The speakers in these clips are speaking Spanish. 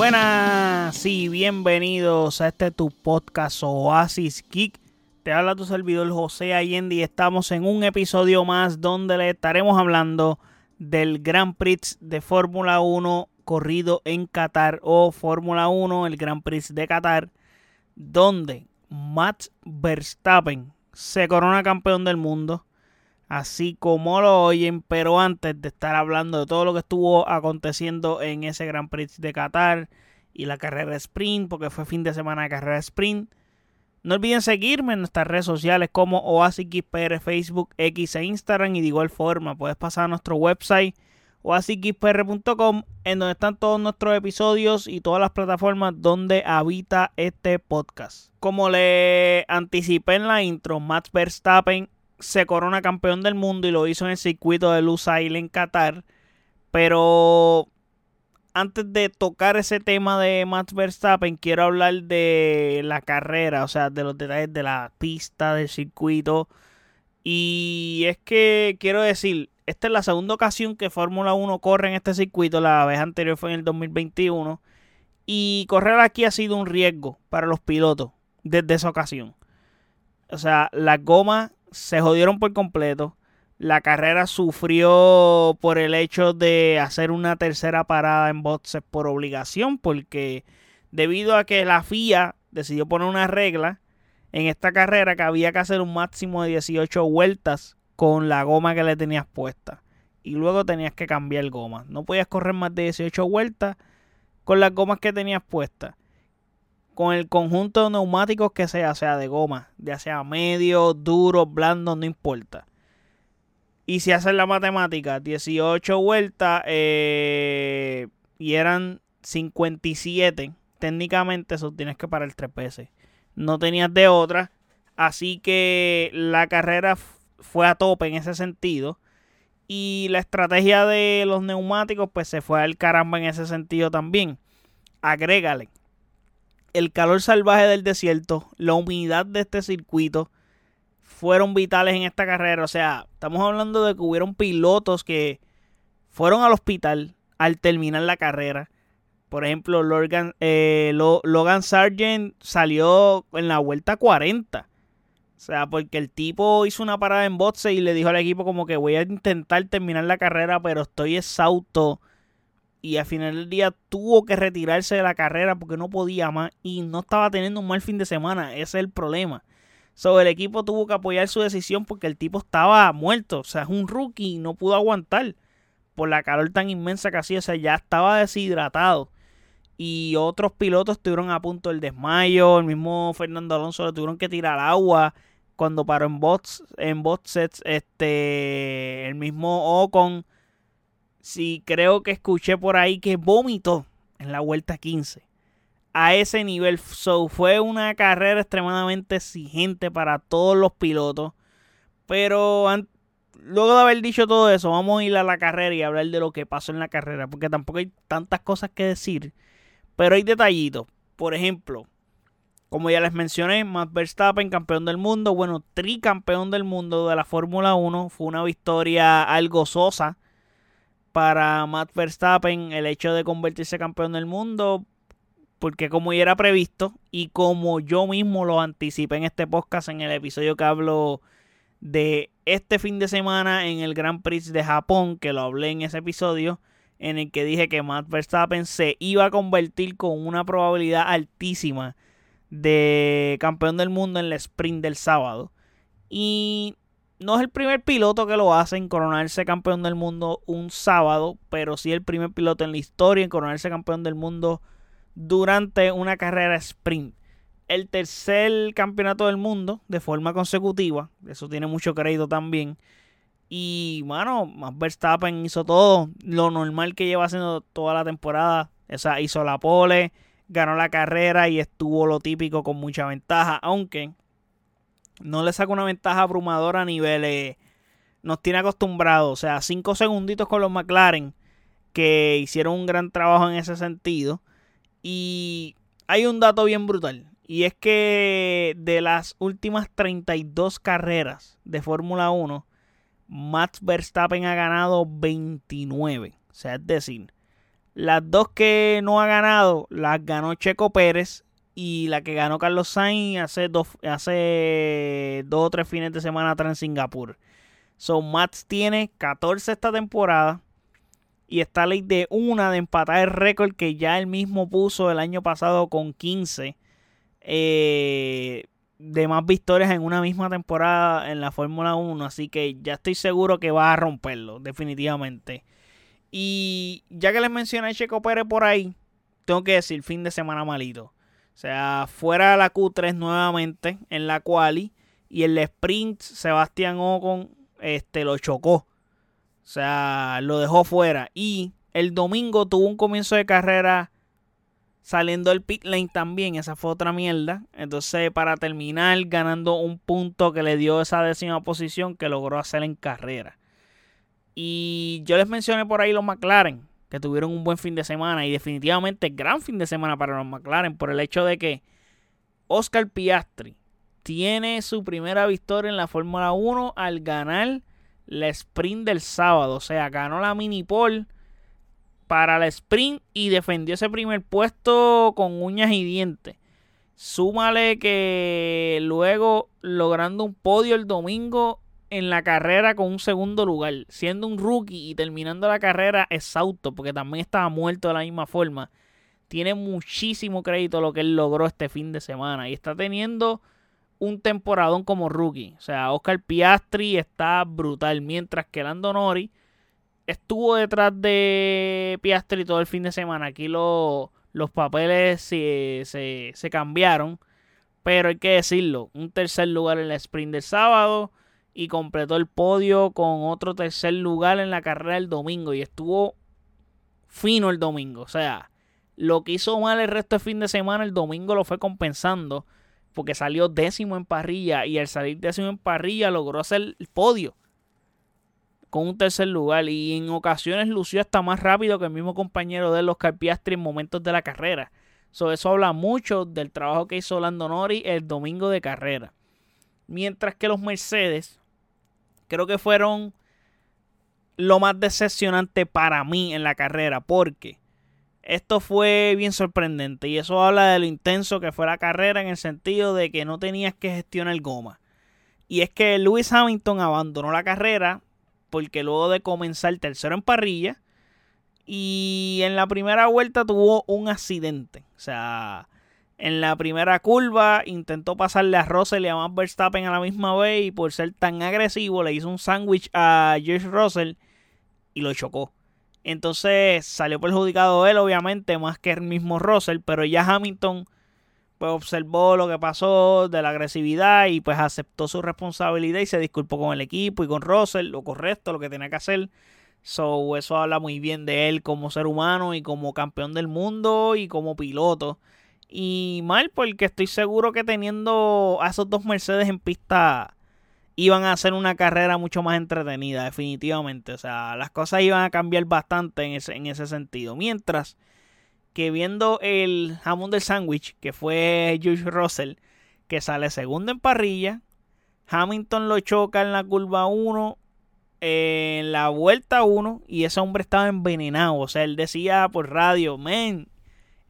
Buenas y bienvenidos a este tu podcast Oasis Geek. Te habla tu servidor José Allende y estamos en un episodio más donde le estaremos hablando del Grand Prix de Fórmula 1 corrido en Qatar o Fórmula 1, el Grand Prix de Qatar, donde Max Verstappen se corona campeón del mundo, así como lo oyen, pero antes de estar hablando de todo lo que estuvo aconteciendo en ese Grand Prix de Qatar y la carrera sprint, porque fue fin de semana de carrera sprint, no olviden seguirme en nuestras redes sociales como OasisXPR, Facebook, X e Instagram. Y de igual forma, puedes pasar a nuestro website oasisxpr.com en donde están todos nuestros episodios y todas las plataformas donde habita este podcast. Como le anticipé en la intro, Max Verstappen se corona campeón del mundo y lo hizo en el circuito de Lusail en Qatar. Pero antes de tocar ese tema de Max Verstappen, quiero hablar de la carrera, o sea, de los detalles de la pista, del circuito. Y es que quiero decir, esta es la segunda ocasión que Fórmula 1 corre en este circuito, la vez anterior fue en el 2021. Y correr aquí ha sido un riesgo para los pilotos desde esa ocasión. O sea, las gomas se jodieron por completo la carrera sufrió por el hecho de hacer una tercera parada en boxes por obligación, porque debido a que la FIA decidió poner una regla en esta carrera que había que hacer un máximo de 18 vueltas con la goma que le tenías puesta. Y luego tenías que cambiar goma. No podías correr más de 18 vueltas con las gomas que tenías puestas. Con el conjunto de neumáticos que sea, sea de goma, ya sea medio, duro, blando, no importa. Y si haces la matemática, 18 vueltas eh, y eran 57, técnicamente eso tienes que parar tres veces. No tenías de otra. Así que la carrera fue a tope en ese sentido. Y la estrategia de los neumáticos pues se fue al caramba en ese sentido también. Agrégale el calor salvaje del desierto, la humedad de este circuito fueron vitales en esta carrera. O sea, estamos hablando de que hubieron pilotos que fueron al hospital al terminar la carrera. Por ejemplo, Logan, eh, Logan Sargent salió en la vuelta 40. O sea, porque el tipo hizo una parada en boxe y le dijo al equipo como que voy a intentar terminar la carrera, pero estoy exhausto. Y al final del día tuvo que retirarse de la carrera porque no podía más y no estaba teniendo un mal fin de semana. Ese es el problema. So, el equipo tuvo que apoyar su decisión porque el tipo estaba muerto. O sea, es un rookie y no pudo aguantar por la calor tan inmensa que hacía. O sea, ya estaba deshidratado. Y otros pilotos estuvieron a punto del desmayo. El mismo Fernando Alonso le tuvieron que tirar agua cuando paró en bots, en sets. Este, el mismo Ocon. Sí, creo que escuché por ahí que vomitó en la vuelta 15 a ese nivel. So, fue una carrera extremadamente exigente para todos los pilotos. Pero luego de haber dicho todo eso, vamos a ir a la carrera y hablar de lo que pasó en la carrera. Porque tampoco hay tantas cosas que decir. Pero hay detallitos. Por ejemplo, como ya les mencioné, Max Verstappen, campeón del mundo. Bueno, tricampeón del mundo de la Fórmula 1. Fue una victoria algo sosa para Matt Verstappen el hecho de convertirse campeón del mundo porque como ya era previsto y como yo mismo lo anticipé en este podcast, en el episodio que hablo de este fin de semana en el Grand Prix de Japón, que lo hablé en ese episodio, en el que dije que Matt Verstappen se iba a convertir con una probabilidad altísima de campeón del mundo en el sprint del sábado. Y no es el primer piloto que lo hace en coronarse campeón del mundo un sábado, pero sí el primer piloto en la historia en coronarse campeón del mundo durante una carrera sprint. El tercer campeonato del mundo de forma consecutiva. Eso tiene mucho crédito también. Y, bueno, Max Verstappen hizo todo lo normal que lleva haciendo toda la temporada. O sea, hizo la pole, ganó la carrera y estuvo lo típico con mucha ventaja. Aunque no le saca una ventaja abrumadora a niveles. Nos tiene acostumbrados. O sea, cinco segunditos con los McLaren. Que hicieron un gran trabajo en ese sentido. Y hay un dato bien brutal. Y es que de las últimas 32 carreras de Fórmula 1, Max Verstappen ha ganado 29. O sea, es decir, Las dos que no ha ganado las ganó Checo Pérez y la que ganó Carlos Sainz hace dos, hace dos o tres fines de semana atrás en Singapur. So, Mats tiene 14 esta temporada y está ley de una de empatar el récord que ya él mismo puso el año pasado con 15 eh, de más victorias en una misma temporada en la Fórmula 1. Así que ya estoy seguro que va a romperlo, definitivamente. Y ya que les mencioné a Checo Pérez por ahí, tengo que decir, fin de semana malito. Sea, fuera la Q3 nuevamente en la quali y el sprint Sebastián Ocon este, lo chocó. O sea, lo dejó fuera. Y el domingo tuvo un comienzo de carrera saliendo del pit lane también. Esa fue otra mierda. Entonces, para terminar, ganando un punto que le dio esa décima posición que logró hacer en carrera. Y yo les mencioné por ahí los McLaren, que tuvieron un buen fin de semana y definitivamente gran fin de semana para los McLaren por el hecho de que Oscar Piastri tiene su primera victoria en la Fórmula 1 al ganar la sprint del sábado. O sea, ganó la mini pole para la sprint y defendió ese primer puesto con uñas y dientes. Súmale que luego logrando un podio el domingo en la carrera con un segundo lugar, siendo un rookie y terminando la carrera exhausto, porque también estaba muerto de la misma forma. Tiene muchísimo crédito lo que él logró este fin de semana y está teniendo un temporadón como rookie. O sea, Oscar Piastri está brutal, mientras que Lando Nori estuvo detrás de Piastri todo el fin de semana. Aquí los papeles se, se, se cambiaron, pero hay que decirlo, un tercer lugar en la sprint del sábado y completó el podio con otro tercer lugar en la carrera del domingo y estuvo fino el domingo. O sea, lo que hizo mal el resto del fin de semana, el domingo lo fue compensando porque salió décimo en parrilla y al salir décimo en parrilla logró hacer el podio con un tercer lugar y en ocasiones lució hasta más rápido que el mismo compañero de los Carpiastri en momentos de la carrera. eso habla mucho del trabajo que hizo Lando Nori el domingo de carrera. Mientras que los Mercedes creo que fueron lo más decepcionante para mí en la carrera, porque esto fue bien sorprendente y eso habla de lo intenso que fue la carrera en el sentido de que no tenías que gestionar goma. Y es que Lewis Hamilton abandonó la carrera porque luego de comenzar tercero en parrilla y en la primera vuelta tuvo un accidente. O sea, en la primera curva intentó pasarle a Russell y a Max Verstappen a la misma vez y por ser tan agresivo le hizo un sándwich a George Russell y lo chocó. Entonces salió perjudicado él obviamente más que el mismo Russell, pero ya Hamilton pues observó lo que pasó de la agresividad y pues aceptó su responsabilidad y se disculpó con el equipo y con Russell, lo correcto, lo que tenía que hacer. So, eso habla muy bien de él como ser humano y como campeón del mundo y como piloto. Y mal, porque estoy seguro que teniendo a esos dos Mercedes en pista iban a hacer una carrera mucho más entretenida, definitivamente. O sea, las cosas iban a cambiar bastante en ese, en ese sentido. Mientras que viendo el jamón del sándwich, que fue George Russell, que sale segundo en parrilla, Hamilton lo choca en la curva 1, en la vuelta 1, y ese hombre estaba envenenado. O sea, él decía por radio, men,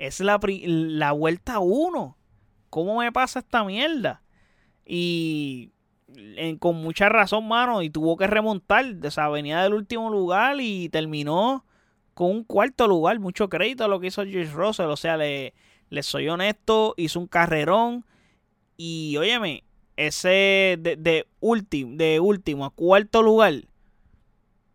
es la, la vuelta 1. ¿Cómo me pasa esta mierda? Y con mucha razón, mano, y tuvo que remontar. O sea, venía del último lugar y terminó con un cuarto lugar. Mucho crédito a lo que hizo George Russell. O sea, le, le soy honesto, hizo un carrerón. Y óyeme, ese de, de, último, de último a cuarto lugar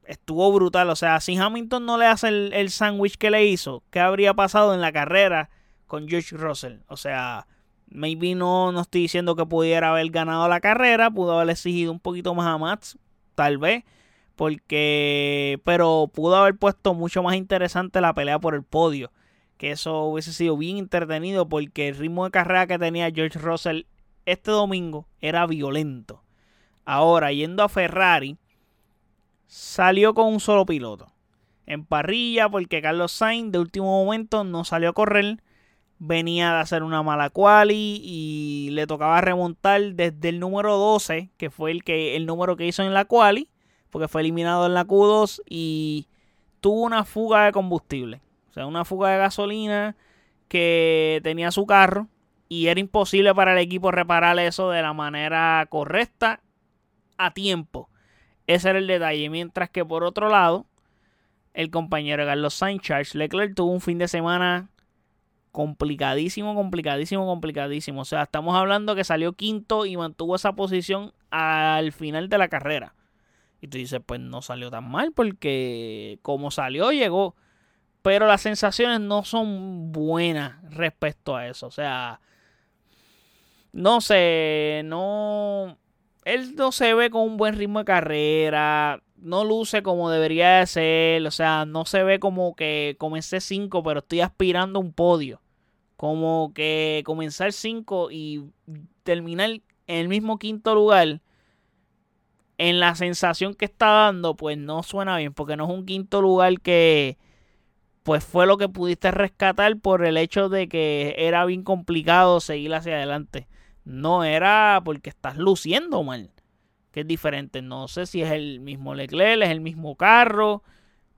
estuvo brutal. O sea, si Hamilton no le hace el, el sándwich que le hizo, ¿qué habría pasado en la carrera con George Russell? O sea, maybe no, no estoy diciendo que pudiera haber ganado la carrera, pudo haber exigido un poquito más a Max, tal vez. Porque, pero pudo haber puesto mucho más interesante la pelea por el podio. Que eso hubiese sido bien entretenido porque el ritmo de carrera que tenía George Russell este domingo era violento. Ahora, yendo a Ferrari, salió con un solo piloto. En parrilla, porque Carlos Sainz de último momento no salió a correr. Venía de hacer una mala quali y le tocaba remontar desde el número 12, que fue el, que, el número que hizo en la quali, porque fue eliminado en la Q2 y tuvo una fuga de combustible. O sea, una fuga de gasolina que tenía su carro y era imposible para el equipo reparar eso de la manera correcta a tiempo. Ese era el detalle. Mientras que por otro lado, el compañero Carlos Sainz, Charles Leclerc, tuvo un fin de semana complicadísimo, complicadísimo, complicadísimo. O sea, estamos hablando que salió quinto y mantuvo esa posición al final de la carrera. Y tú dices, pues no salió tan mal porque como salió, llegó. Pero las sensaciones no son buenas respecto a eso. O sea, no sé, no... Él no se ve con un buen ritmo de carrera no luce como debería de ser. O sea, no se ve como que comencé 5, pero estoy aspirando a un podio. Como que comenzar 5 y terminar en el mismo quinto lugar. En la sensación que está dando, pues no suena bien. Porque no es un quinto lugar que. Pues fue lo que pudiste rescatar por el hecho de que era bien complicado seguir hacia adelante. No era porque estás luciendo mal que es diferente. No sé si es el mismo Leclerc, es el mismo carro,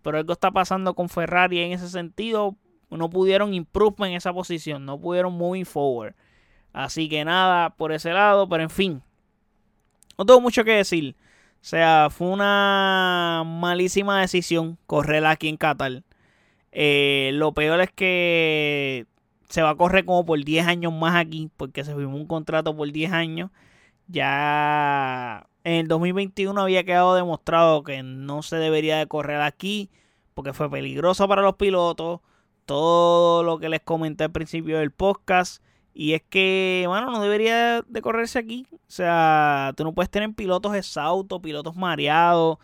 pero algo está pasando con Ferrari en ese sentido. No pudieron improve en esa posición, no pudieron moving forward. Así que nada por ese lado, pero en fin, no tengo mucho que decir. O sea, fue una malísima decisión correr aquí en Qatar. Eh, lo peor es que se va a correr como por 10 años más aquí, porque se firmó un contrato por 10 años. Ya en el 2021 había quedado demostrado que no se debería de correr aquí porque fue peligroso para los pilotos. Todo lo que les comenté al principio del podcast. Y es que, bueno, no debería de correrse aquí. O sea, tú no puedes tener pilotos exhaustos, pilotos mareados.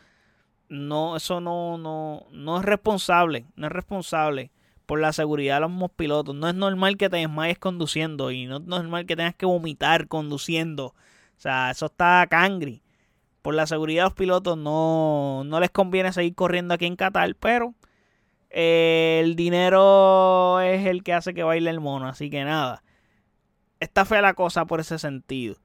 No, eso no, no, no es responsable. No es responsable por la seguridad de los pilotos. No es normal que te desmayes conduciendo y no es normal que tengas que vomitar conduciendo. O sea, eso está cangri por la seguridad de los pilotos no, les conviene seguir corriendo aquí en Qatar, pero eh, el dinero es el que hace que baile el mono, así que nada. Está fea la cosa por ese sentido.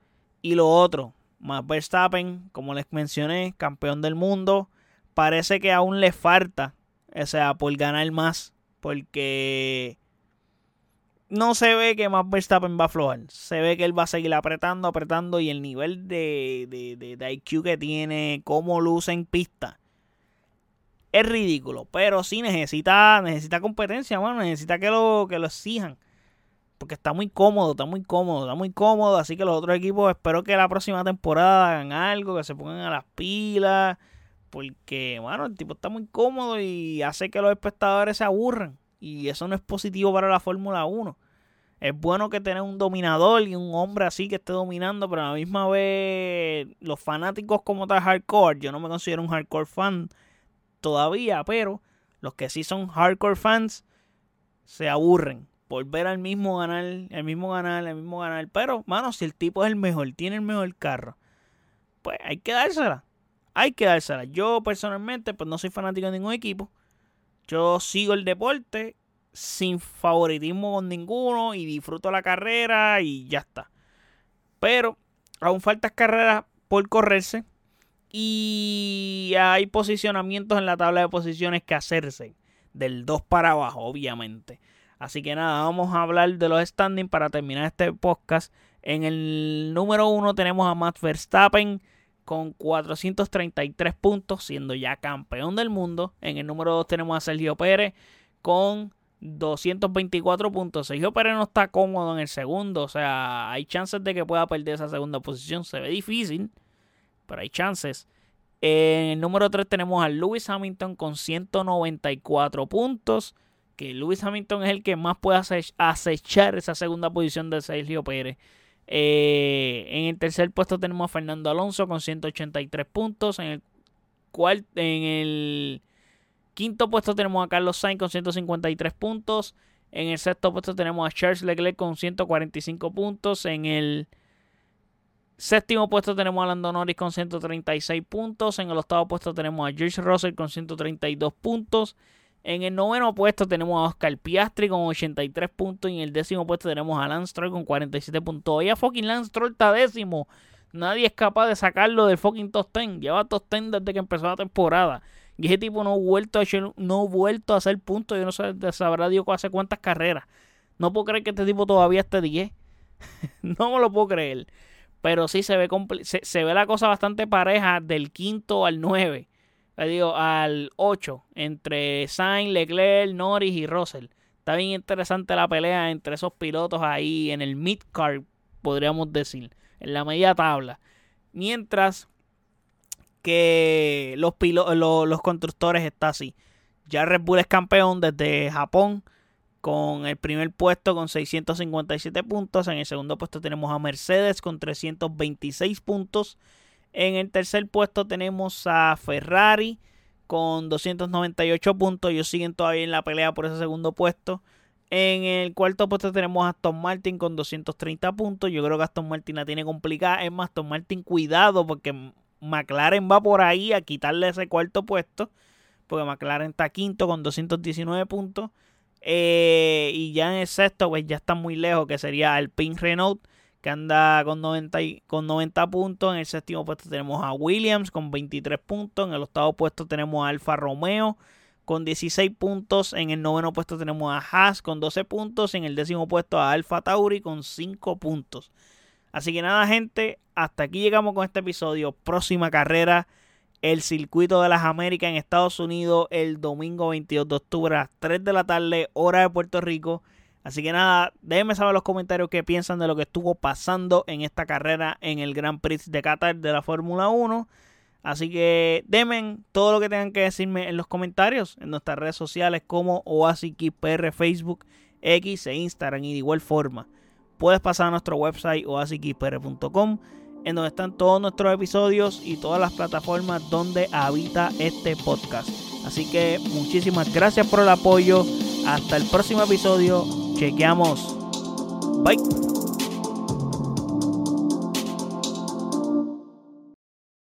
Y lo otro, Max Verstappen, como les mencioné, campeón del mundo, parece que aún le falta, o sea, por ganar más, porque no se ve que más Verstappen va a aflojar. Se ve que él va a seguir apretando, apretando y el nivel de, de, de, IQ que tiene, cómo luce en pista, es ridículo. Pero sí necesita, necesita competencia, bueno, necesita que lo, que lo exijan. Porque está muy cómodo, está muy cómodo, está muy cómodo. Así que los otros equipos espero que la próxima temporada hagan algo, que se pongan a las pilas. Porque, bueno, el tipo está muy cómodo y hace que los espectadores se aburran. Y eso no es positivo para la Fórmula 1. Es bueno que tener un dominador y un hombre así que esté dominando, pero a la misma vez los fanáticos como tal hardcore, yo no me considero un hardcore fan todavía, pero los que sí son hardcore fans se aburren por ver al mismo ganar, el mismo ganar, el mismo ganar. Pero, mano, si el tipo es el mejor, tiene el mejor carro, pues hay que dársela. Hay que dársela. Yo personalmente, pues no soy fanático de ningún equipo. Yo sigo el deporte sin favoritismo con ninguno y disfruto la carrera y ya está. Pero aún faltan carreras por correrse y hay posicionamientos en la tabla de posiciones que hacerse. Del 2 para abajo, obviamente. Así que nada, vamos a hablar de los standings para terminar este podcast. En el número 1 tenemos a Matt Verstappen con 433 puntos, siendo ya campeón del mundo. En el número 2 tenemos a Sergio Pérez con 224 puntos. Sergio Pérez no está cómodo en el segundo, o sea, hay chances de que pueda perder esa segunda posición. Se ve difícil, pero hay chances. En el número 3 tenemos a Lewis Hamilton con 194 puntos. Que Lewis Hamilton es el que más puede acechar esa segunda posición de Sergio Pérez. Eh, en el tercer puesto tenemos a Fernando Alonso con 183 puntos. En el, cual, en el quinto puesto tenemos a Carlos Sainz con 153 puntos. En el sexto puesto tenemos a Charles Leclerc con 145 puntos. En el séptimo puesto tenemos a Lando Norris con 136 puntos. En el octavo puesto tenemos a George Russell con 132 puntos. En el noveno puesto tenemos a Oscar Piastri con 83 puntos. Y en el décimo puesto tenemos a Lance Stroll con 47 puntos. Todavía fucking Lance Stroll está décimo. Nadie es capaz de sacarlo del fucking top 10. Lleva top 10 desde que empezó la temporada. Y ese tipo no ha vuelto a, no ha vuelto a hacer puntos. Yo no sé, sabrá Dios hace cuántas carreras. No puedo creer que este tipo todavía esté 10. no me lo puedo creer. Pero sí se ve, se, se, ve la cosa bastante pareja del quinto al 9. Digo, al 8. Entre Sainz, Leclerc, Norris y Russell. Está bien interesante la pelea entre esos pilotos ahí en el mid-card, podríamos decir. En la media tabla. Mientras que los, los constructores está así. Ya Red Bull es campeón desde Japón con el primer puesto con 657 puntos. En el segundo puesto tenemos a Mercedes con 326 puntos. En el tercer puesto tenemos a Ferrari con 298 puntos. Ellos siguen todavía en la pelea por ese segundo puesto. En el cuarto puesto tenemos a Aston Martin con 230 puntos. Yo creo que Aston Martin la tiene complicada. Es más, Aston Martin, cuidado porque McLaren va por ahí a quitarle ese cuarto puesto. Porque McLaren está quinto con 219 puntos. Eh, y ya en el sexto, pues ya está muy lejos, que sería Alpine Renault, que anda con 90, con 90 puntos. En el séptimo puesto tenemos a Williams con 23 puntos. En el octavo puesto tenemos a Alfa Romeo con 16 puntos. En el noveno puesto tenemos a Haas con 12 puntos. En el décimo puesto a Alfa Tauri con 5 puntos. Así que nada, gente, hasta aquí llegamos con este episodio. Próxima carrera el circuito de las Américas en Estados Unidos el domingo 22 de octubre a las 3 de la tarde, hora de Puerto Rico. Así que nada, déjenme saber en los comentarios qué piensan de lo que estuvo pasando en esta carrera en el Grand Prix de Qatar de la Fórmula 1. Así que denme todo lo que tengan que decirme en los comentarios en nuestras redes sociales como OASIKPR, Facebook, X e Instagram. Y de igual forma, puedes pasar a nuestro website oasikpr.com en donde están todos nuestros episodios y todas las plataformas donde habita este podcast. Así que muchísimas gracias por el apoyo. Hasta el próximo episodio. Chequeamos. Bye.